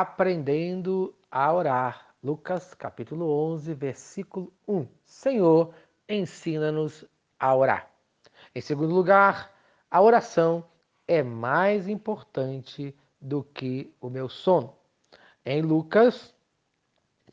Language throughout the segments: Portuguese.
aprendendo a orar. Lucas capítulo 11, versículo 1. Senhor, ensina-nos a orar. Em segundo lugar, a oração é mais importante do que o meu sono. Em Lucas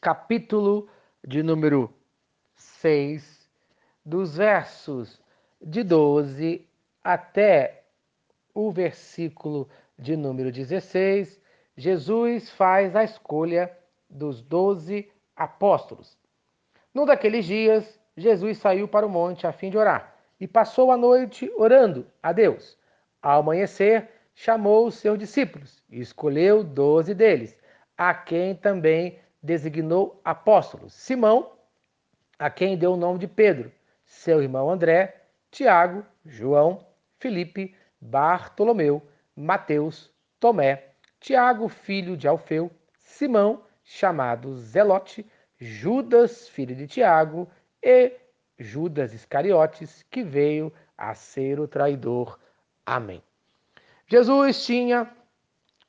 capítulo de número 6, dos versos de 12 até o versículo de número 16, Jesus faz a escolha dos doze apóstolos. Num daqueles dias, Jesus saiu para o monte a fim de orar e passou a noite orando a Deus. Ao amanhecer, chamou os seus discípulos e escolheu doze deles, a quem também designou apóstolos: Simão, a quem deu o nome de Pedro, seu irmão André, Tiago, João, Felipe, Bartolomeu, Mateus, Tomé, Tiago, filho de Alfeu, Simão, chamado Zelote, Judas, filho de Tiago, e Judas Iscariotes, que veio a ser o traidor. Amém. Jesus tinha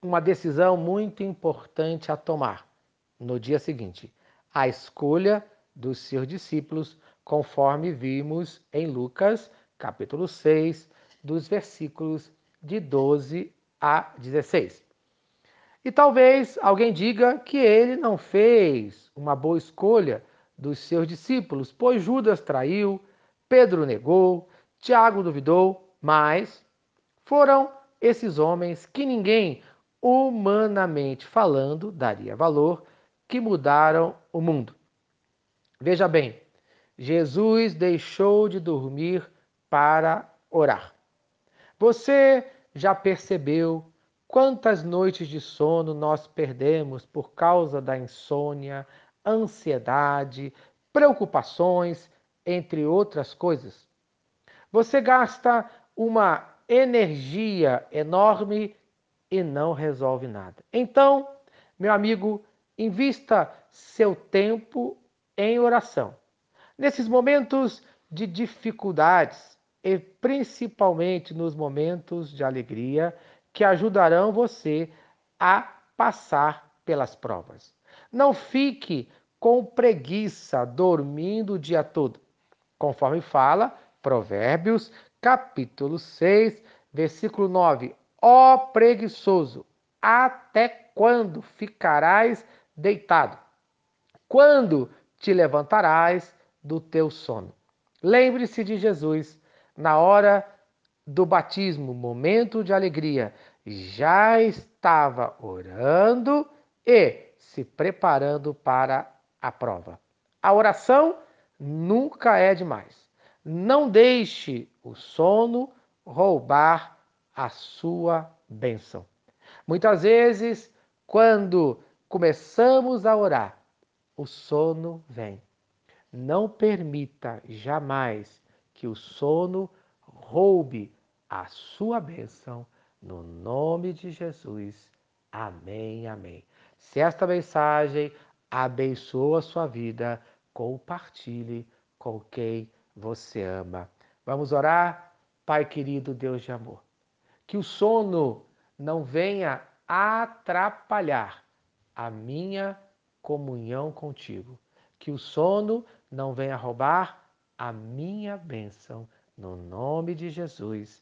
uma decisão muito importante a tomar no dia seguinte: a escolha dos seus discípulos, conforme vimos em Lucas, capítulo 6, dos versículos de 12 a 16. E talvez alguém diga que ele não fez uma boa escolha dos seus discípulos, pois Judas traiu, Pedro negou, Tiago duvidou, mas foram esses homens que ninguém, humanamente falando, daria valor, que mudaram o mundo. Veja bem, Jesus deixou de dormir para orar. Você já percebeu Quantas noites de sono nós perdemos por causa da insônia, ansiedade, preocupações, entre outras coisas? Você gasta uma energia enorme e não resolve nada. Então, meu amigo, invista seu tempo em oração. Nesses momentos de dificuldades e principalmente nos momentos de alegria, que ajudarão você a passar pelas provas. Não fique com preguiça dormindo o dia todo, conforme fala Provérbios, capítulo 6, versículo 9. Ó preguiçoso, até quando ficarás deitado? Quando te levantarás do teu sono? Lembre-se de Jesus na hora do batismo, momento de alegria, já estava orando e se preparando para a prova. A oração nunca é demais. Não deixe o sono roubar a sua bênção. Muitas vezes, quando começamos a orar, o sono vem. Não permita jamais que o sono roube a sua bênção, no nome de Jesus. Amém, amém. Se esta mensagem abençoa a sua vida, compartilhe com quem você ama. Vamos orar? Pai querido, Deus de amor, que o sono não venha atrapalhar a minha comunhão contigo. Que o sono não venha roubar a minha bênção. No nome de Jesus.